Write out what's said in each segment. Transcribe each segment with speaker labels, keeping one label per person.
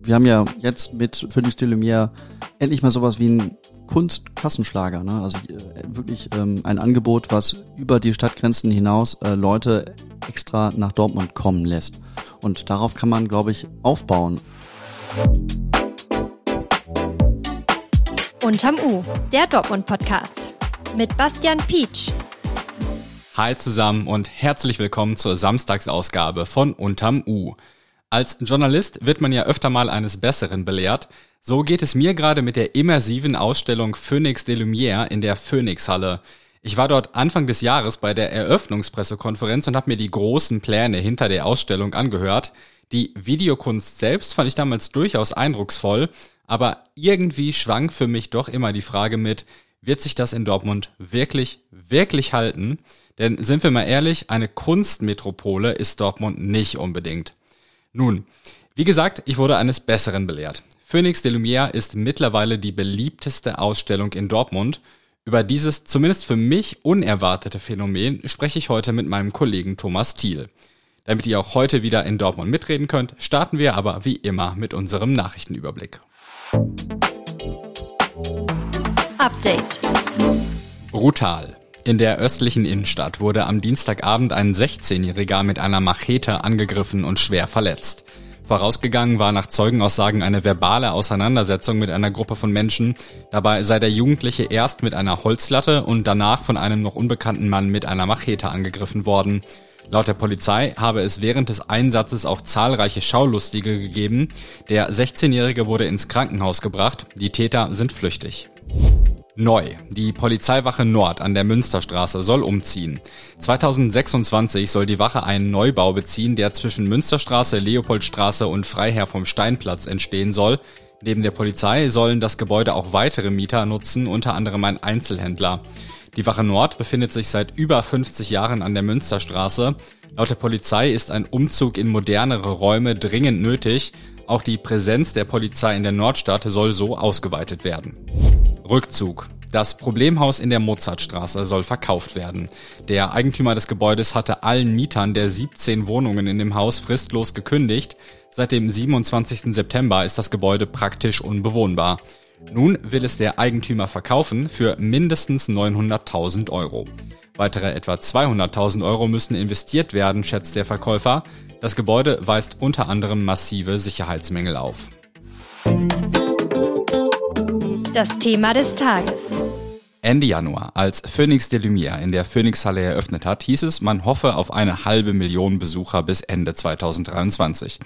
Speaker 1: Wir haben ja jetzt mit Phoenix de Lumière endlich mal sowas wie ein Kunstkassenschlager. Ne? Also äh, wirklich ähm, ein Angebot, was über die Stadtgrenzen hinaus äh, Leute extra nach Dortmund kommen lässt. Und darauf kann man, glaube ich, aufbauen.
Speaker 2: Unterm U, der Dortmund-Podcast. Mit Bastian Pietsch.
Speaker 3: Hi zusammen und herzlich willkommen zur Samstagsausgabe von Unterm U. Als Journalist wird man ja öfter mal eines Besseren belehrt. So geht es mir gerade mit der immersiven Ausstellung Phoenix de Lumière in der Phoenix-Halle. Ich war dort Anfang des Jahres bei der Eröffnungspressekonferenz und habe mir die großen Pläne hinter der Ausstellung angehört. Die Videokunst selbst fand ich damals durchaus eindrucksvoll, aber irgendwie schwang für mich doch immer die Frage mit, wird sich das in Dortmund wirklich, wirklich halten? Denn sind wir mal ehrlich, eine Kunstmetropole ist Dortmund nicht unbedingt. Nun, wie gesagt, ich wurde eines Besseren belehrt. Phoenix de Lumière ist mittlerweile die beliebteste Ausstellung in Dortmund. Über dieses zumindest für mich unerwartete Phänomen spreche ich heute mit meinem Kollegen Thomas Thiel. Damit ihr auch heute wieder in Dortmund mitreden könnt, starten wir aber wie immer mit unserem Nachrichtenüberblick.
Speaker 2: Update.
Speaker 3: Brutal. In der östlichen Innenstadt wurde am Dienstagabend ein 16-Jähriger mit einer Machete angegriffen und schwer verletzt. Vorausgegangen war nach Zeugenaussagen eine verbale Auseinandersetzung mit einer Gruppe von Menschen. Dabei sei der Jugendliche erst mit einer Holzlatte und danach von einem noch unbekannten Mann mit einer Machete angegriffen worden. Laut der Polizei habe es während des Einsatzes auch zahlreiche Schaulustige gegeben. Der 16-Jährige wurde ins Krankenhaus gebracht. Die Täter sind flüchtig. Neu. Die Polizeiwache Nord an der Münsterstraße soll umziehen. 2026 soll die Wache einen Neubau beziehen, der zwischen Münsterstraße, Leopoldstraße und Freiherr vom Steinplatz entstehen soll. Neben der Polizei sollen das Gebäude auch weitere Mieter nutzen, unter anderem ein Einzelhändler. Die Wache Nord befindet sich seit über 50 Jahren an der Münsterstraße. Laut der Polizei ist ein Umzug in modernere Räume dringend nötig. Auch die Präsenz der Polizei in der Nordstadt soll so ausgeweitet werden. Rückzug. Das Problemhaus in der Mozartstraße soll verkauft werden. Der Eigentümer des Gebäudes hatte allen Mietern der 17 Wohnungen in dem Haus fristlos gekündigt. Seit dem 27. September ist das Gebäude praktisch unbewohnbar. Nun will es der Eigentümer verkaufen für mindestens 900.000 Euro. Weitere etwa 200.000 Euro müssen investiert werden, schätzt der Verkäufer. Das Gebäude weist unter anderem massive Sicherheitsmängel auf.
Speaker 2: Das Thema des Tages.
Speaker 3: Ende Januar, als Phoenix de Lumière in der Phoenix-Halle eröffnet hat, hieß es, man hoffe auf eine halbe Million Besucher bis Ende 2023.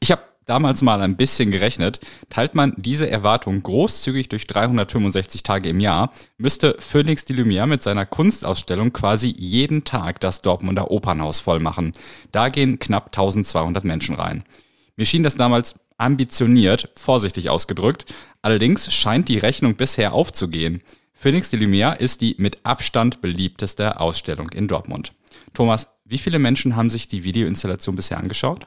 Speaker 3: Ich habe damals mal ein bisschen gerechnet. Teilt man diese Erwartung großzügig durch 365 Tage im Jahr, müsste Phoenix de Lumière mit seiner Kunstausstellung quasi jeden Tag das Dortmunder Opernhaus voll machen. Da gehen knapp 1200 Menschen rein. Mir schien das damals ambitioniert, vorsichtig ausgedrückt. Allerdings scheint die Rechnung bisher aufzugehen. Phoenix de Lumière ist die mit Abstand beliebteste Ausstellung in Dortmund. Thomas, wie viele Menschen haben sich die Videoinstallation bisher angeschaut?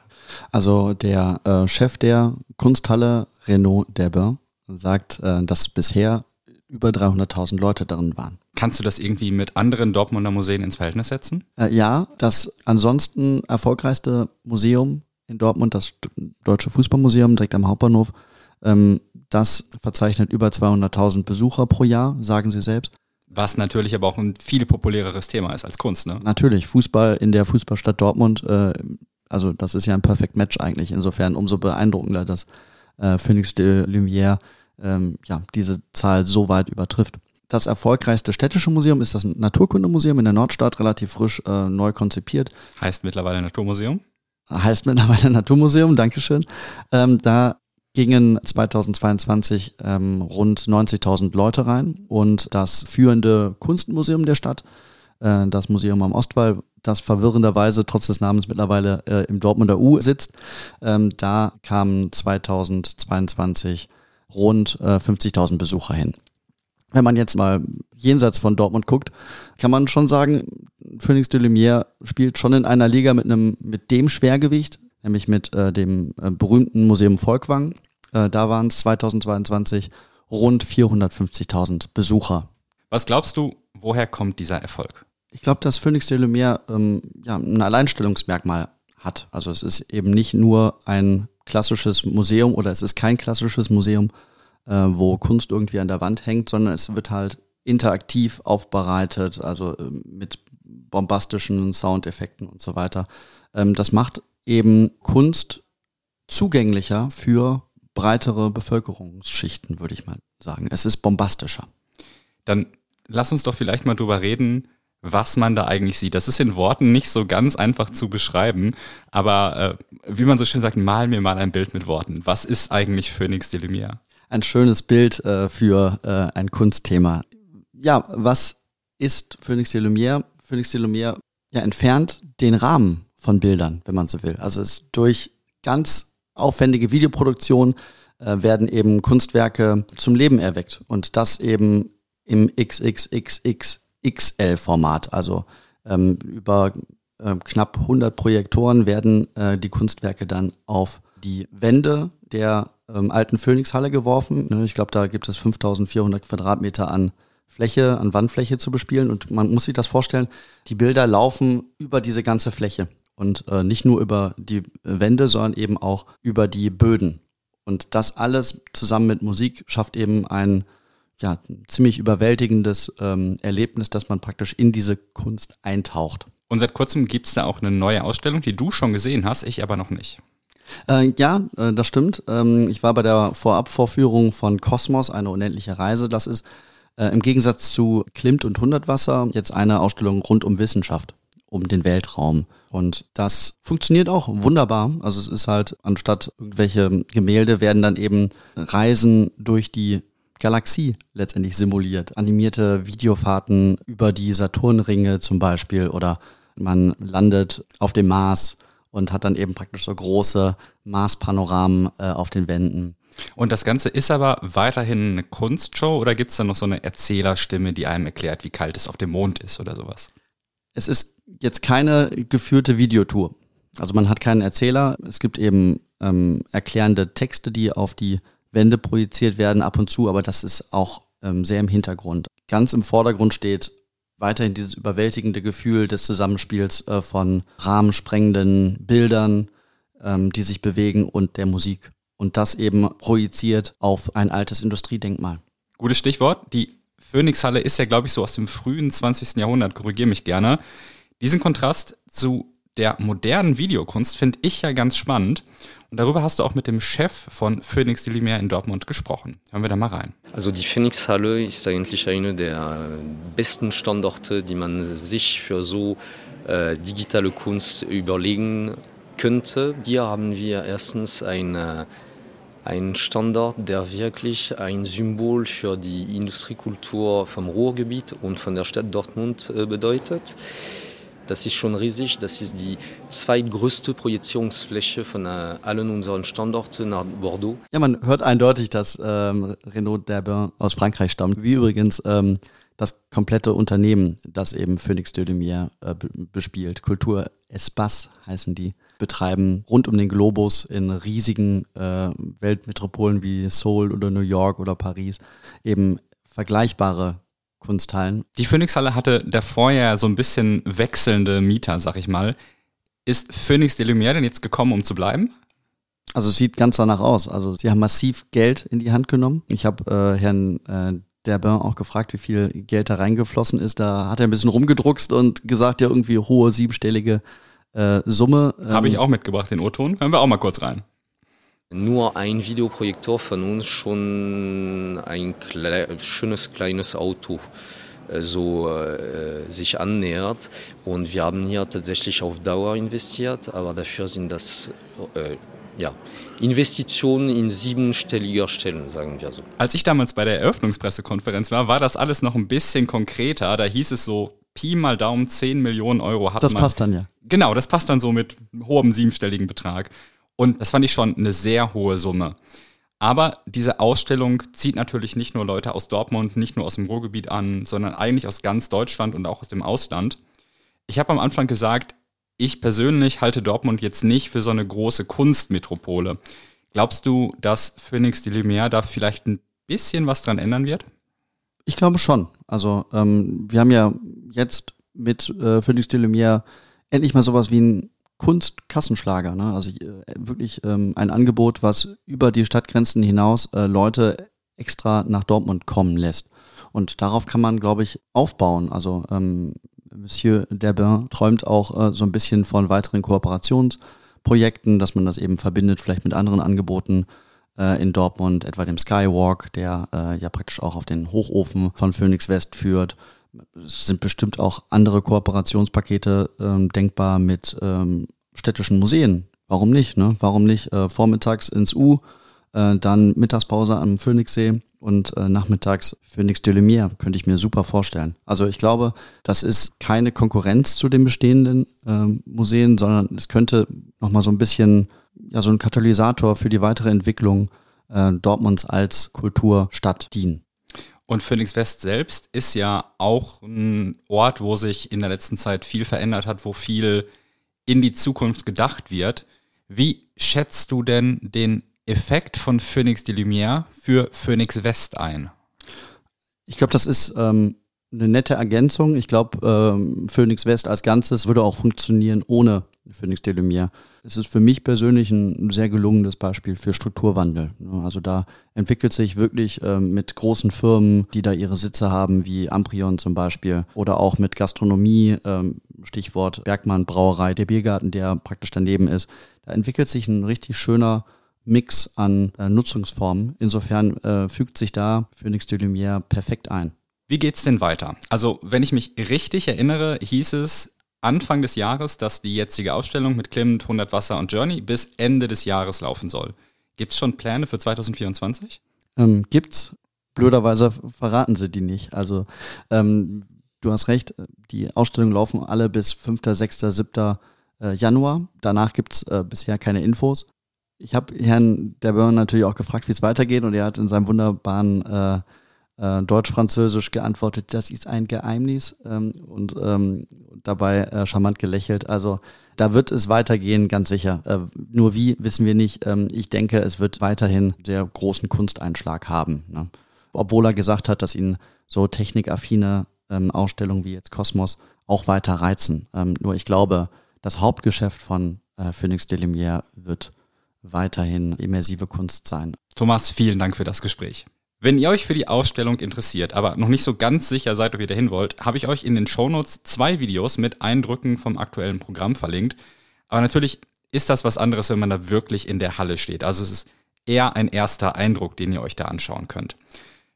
Speaker 1: Also der äh, Chef der Kunsthalle, Renaud Debbe, sagt, äh, dass bisher über 300.000 Leute darin waren.
Speaker 3: Kannst du das irgendwie mit anderen Dortmunder Museen ins Verhältnis setzen?
Speaker 1: Äh, ja, das ansonsten erfolgreichste Museum in Dortmund, das Deutsche Fußballmuseum direkt am Hauptbahnhof, ähm, das verzeichnet über 200.000 Besucher pro Jahr, sagen sie selbst.
Speaker 3: Was natürlich aber auch ein viel populäreres Thema ist als Kunst, ne?
Speaker 1: Natürlich, Fußball in der Fußballstadt Dortmund, äh, also das ist ja ein Perfect Match eigentlich. Insofern umso beeindruckender, dass äh, Phoenix de Lumière ähm, ja, diese Zahl so weit übertrifft. Das erfolgreichste städtische Museum ist das Naturkundemuseum in der Nordstadt, relativ frisch äh, neu konzipiert.
Speaker 3: Heißt mittlerweile Naturmuseum?
Speaker 1: Heißt mittlerweile Naturmuseum, Dankeschön. Ähm, da gingen 2022 ähm, rund 90.000 Leute rein und das führende Kunstmuseum der Stadt, äh, das Museum am Ostwall, das verwirrenderweise trotz des Namens mittlerweile äh, im Dortmunder U sitzt, ähm, da kamen 2022 rund äh, 50.000 Besucher hin. Wenn man jetzt mal jenseits von Dortmund guckt, kann man schon sagen, Phoenix de Lumière spielt schon in einer Liga mit einem mit dem Schwergewicht, nämlich mit äh, dem äh, berühmten Museum Volkwang. Äh, da waren es 2022 rund 450.000 Besucher.
Speaker 3: Was glaubst du, woher kommt dieser Erfolg?
Speaker 1: Ich glaube, dass Phoenix de Lumière ähm, ja, ein Alleinstellungsmerkmal hat. Also es ist eben nicht nur ein klassisches Museum oder es ist kein klassisches Museum, äh, wo Kunst irgendwie an der Wand hängt, sondern es wird halt interaktiv aufbereitet, also äh, mit bombastischen Soundeffekten und so weiter. Ähm, das macht eben Kunst zugänglicher für breitere Bevölkerungsschichten, würde ich mal sagen. Es ist bombastischer.
Speaker 3: Dann lass uns doch vielleicht mal drüber reden, was man da eigentlich sieht. Das ist in Worten nicht so ganz einfach zu beschreiben, aber äh, wie man so schön sagt, mal mir mal ein Bild mit Worten. Was ist eigentlich Phoenix de Lumière?
Speaker 1: Ein schönes Bild äh, für äh, ein Kunstthema. Ja, was ist Phoenix de Lumière? Phoenix de Lumière ja, entfernt den Rahmen von Bildern, wenn man so will. Also es durch ganz aufwendige Videoproduktion äh, werden eben Kunstwerke zum Leben erweckt und das eben im XXXXXL-Format. Also ähm, über äh, knapp 100 Projektoren werden äh, die Kunstwerke dann auf die Wände der ähm, alten Phoenix-Halle geworfen. Ne, ich glaube, da gibt es 5400 Quadratmeter an Fläche, an Wandfläche zu bespielen. Und man muss sich das vorstellen, die Bilder laufen über diese ganze Fläche. Und äh, nicht nur über die Wände, sondern eben auch über die Böden. Und das alles zusammen mit Musik schafft eben ein ja, ziemlich überwältigendes ähm, Erlebnis, dass man praktisch in diese Kunst eintaucht.
Speaker 3: Und seit kurzem gibt es da auch eine neue Ausstellung, die du schon gesehen hast, ich aber noch nicht.
Speaker 1: Äh, ja, äh, das stimmt. Ähm, ich war bei der Vorabvorführung von Kosmos, eine unendliche Reise. Das ist äh, im Gegensatz zu Klimt und Hundertwasser jetzt eine Ausstellung rund um Wissenschaft, um den Weltraum. Und das funktioniert auch wunderbar. Also es ist halt, anstatt irgendwelche Gemälde werden dann eben Reisen durch die Galaxie letztendlich simuliert. Animierte Videofahrten über die Saturnringe zum Beispiel oder man landet auf dem Mars und hat dann eben praktisch so große Marspanoramen äh, auf den Wänden.
Speaker 3: Und das Ganze ist aber weiterhin eine Kunstshow oder gibt es da noch so eine Erzählerstimme, die einem erklärt, wie kalt es auf dem Mond ist oder sowas?
Speaker 1: Es ist jetzt keine geführte Videotour. Also man hat keinen Erzähler. Es gibt eben ähm, erklärende Texte, die auf die Wände projiziert werden ab und zu, aber das ist auch ähm, sehr im Hintergrund. Ganz im Vordergrund steht weiterhin dieses überwältigende Gefühl des Zusammenspiels äh, von rahmensprengenden Bildern, ähm, die sich bewegen und der Musik. Und das eben projiziert auf ein altes Industriedenkmal.
Speaker 3: Gutes Stichwort. Die Phoenixhalle ist ja, glaube ich, so aus dem frühen 20. Jahrhundert, korrigiere mich gerne. Diesen Kontrast zu der modernen Videokunst finde ich ja ganz spannend. Und darüber hast du auch mit dem Chef von Phoenix Delimere in Dortmund gesprochen. Hören wir da mal rein.
Speaker 4: Also die Phoenix-Halle ist eigentlich eine der besten Standorte, die man sich für so äh, digitale Kunst überlegen könnte. Hier haben wir erstens eine ein Standort, der wirklich ein Symbol für die Industriekultur vom Ruhrgebiet und von der Stadt Dortmund äh, bedeutet. Das ist schon riesig. Das ist die zweitgrößte Projektionsfläche von äh, allen unseren Standorten nach Bordeaux.
Speaker 1: Ja, man hört eindeutig, dass ähm, Renaud Derbin aus Frankreich stammt. Wie übrigens ähm, das komplette Unternehmen, das eben Phoenix de Lumière äh, bespielt. Kultur Espace heißen die betreiben rund um den Globus in riesigen äh, Weltmetropolen wie Seoul oder New York oder Paris eben vergleichbare Kunsthallen.
Speaker 3: Die Phoenix-Halle hatte davor ja so ein bisschen wechselnde Mieter, sag ich mal. Ist Phoenix de Lumière denn jetzt gekommen, um zu bleiben?
Speaker 1: Also es sieht ganz danach aus. Also sie haben massiv Geld in die Hand genommen. Ich habe äh, Herrn äh, Derbin auch gefragt, wie viel Geld da reingeflossen ist. Da hat er ein bisschen rumgedruckst und gesagt, ja irgendwie hohe siebenstellige äh, Summe.
Speaker 3: Ähm, Habe ich auch mitgebracht, den O-Ton. Hören wir auch mal kurz rein.
Speaker 4: Nur ein Videoprojektor von uns schon ein kle schönes kleines Auto äh, so äh, sich annähert. Und wir haben hier tatsächlich auf Dauer investiert, aber dafür sind das äh, ja, Investitionen in siebenstelliger Stellen, sagen wir so.
Speaker 3: Als ich damals bei der Eröffnungspressekonferenz war, war das alles noch ein bisschen konkreter. Da hieß es so, Pi mal Daumen 10 Millionen Euro hat
Speaker 1: das
Speaker 3: man.
Speaker 1: Das passt dann ja.
Speaker 3: Genau, das passt dann so mit hohem siebenstelligen Betrag. Und das fand ich schon eine sehr hohe Summe. Aber diese Ausstellung zieht natürlich nicht nur Leute aus Dortmund, nicht nur aus dem Ruhrgebiet an, sondern eigentlich aus ganz Deutschland und auch aus dem Ausland. Ich habe am Anfang gesagt, ich persönlich halte Dortmund jetzt nicht für so eine große Kunstmetropole. Glaubst du, dass Phoenix de Lumière da vielleicht ein bisschen was dran ändern wird?
Speaker 1: Ich glaube schon. Also ähm, wir haben ja jetzt mit äh, Phoenix de Lumière endlich mal sowas wie ein Kunstkassenschlager. Ne? Also äh, wirklich ähm, ein Angebot, was über die Stadtgrenzen hinaus äh, Leute extra nach Dortmund kommen lässt. Und darauf kann man, glaube ich, aufbauen. Also ähm, Monsieur Derbin träumt auch äh, so ein bisschen von weiteren Kooperationsprojekten, dass man das eben verbindet, vielleicht mit anderen Angeboten äh, in Dortmund, etwa dem Skywalk, der äh, ja praktisch auch auf den Hochofen von Phoenix West führt. Es sind bestimmt auch andere Kooperationspakete ähm, denkbar mit ähm, städtischen Museen. Warum nicht? Ne? Warum nicht äh, vormittags ins U, äh, dann Mittagspause am Phoenixsee und äh, nachmittags Phoenix de Lumière könnte ich mir super vorstellen. Also ich glaube, das ist keine Konkurrenz zu den bestehenden äh, Museen, sondern es könnte nochmal so ein bisschen ja so ein Katalysator für die weitere Entwicklung äh, Dortmunds als Kulturstadt dienen.
Speaker 3: Und Phoenix West selbst ist ja auch ein Ort, wo sich in der letzten Zeit viel verändert hat, wo viel in die Zukunft gedacht wird. Wie schätzt du denn den Effekt von Phoenix de Lumière für Phoenix West ein?
Speaker 1: Ich glaube, das ist ähm, eine nette Ergänzung. Ich glaube, ähm, Phoenix West als Ganzes würde auch funktionieren ohne Phoenix de Lumière. Es ist für mich persönlich ein sehr gelungenes Beispiel für Strukturwandel. Also da entwickelt sich wirklich ähm, mit großen Firmen, die da ihre Sitze haben, wie Amprion zum Beispiel, oder auch mit Gastronomie, ähm, Stichwort Bergmann Brauerei, der Biergarten, der praktisch daneben ist. Da entwickelt sich ein richtig schöner Mix an äh, Nutzungsformen. Insofern äh, fügt sich da Phoenix de Lumière perfekt ein.
Speaker 3: Wie geht's denn weiter? Also, wenn ich mich richtig erinnere, hieß es Anfang des Jahres, dass die jetzige Ausstellung mit Clement, 100 Wasser und Journey bis Ende des Jahres laufen soll. Gibt's schon Pläne für 2024?
Speaker 1: Ähm, gibt's. Blöderweise verraten sie die nicht. Also, ähm, du hast recht, die Ausstellungen laufen alle bis 5., 6., 7. Januar. Danach gibt's äh, bisher keine Infos ich habe Herrn Derburn natürlich auch gefragt, wie es weitergeht und er hat in seinem wunderbaren äh, äh, Deutsch-Französisch geantwortet, das ist ein Geheimnis ähm, und ähm, dabei äh, charmant gelächelt. Also da wird es weitergehen, ganz sicher. Äh, nur wie, wissen wir nicht. Ähm, ich denke, es wird weiterhin sehr großen Kunsteinschlag haben. Ne? Obwohl er gesagt hat, dass ihn so technikaffine ähm, Ausstellungen wie jetzt Kosmos auch weiter reizen. Ähm, nur ich glaube, das Hauptgeschäft von äh, Phoenix de Lumière wird weiterhin immersive Kunst sein.
Speaker 3: Thomas, vielen Dank für das Gespräch. Wenn ihr euch für die Ausstellung interessiert, aber noch nicht so ganz sicher seid, ob ihr dahin wollt, habe ich euch in den Shownotes zwei Videos mit Eindrücken vom aktuellen Programm verlinkt. Aber natürlich ist das was anderes, wenn man da wirklich in der Halle steht. Also es ist eher ein erster Eindruck, den ihr euch da anschauen könnt.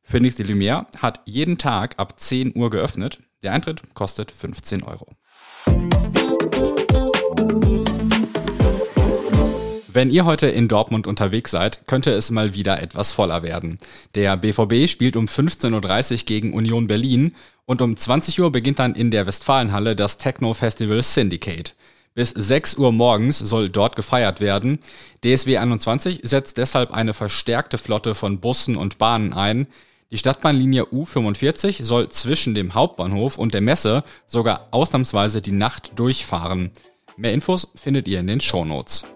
Speaker 3: Phoenix de Lumière hat jeden Tag ab 10 Uhr geöffnet. Der Eintritt kostet 15 Euro. Wenn ihr heute in Dortmund unterwegs seid, könnte es mal wieder etwas voller werden. Der BVB spielt um 15.30 Uhr gegen Union Berlin und um 20 Uhr beginnt dann in der Westfalenhalle das Techno-Festival Syndicate. Bis 6 Uhr morgens soll dort gefeiert werden. DSW 21 setzt deshalb eine verstärkte Flotte von Bussen und Bahnen ein. Die Stadtbahnlinie U45 soll zwischen dem Hauptbahnhof und der Messe sogar ausnahmsweise die Nacht durchfahren. Mehr Infos findet ihr in den Shownotes.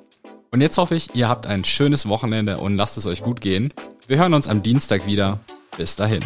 Speaker 3: Und jetzt hoffe ich, ihr habt ein schönes Wochenende und lasst es euch gut gehen. Wir hören uns am Dienstag wieder. Bis dahin.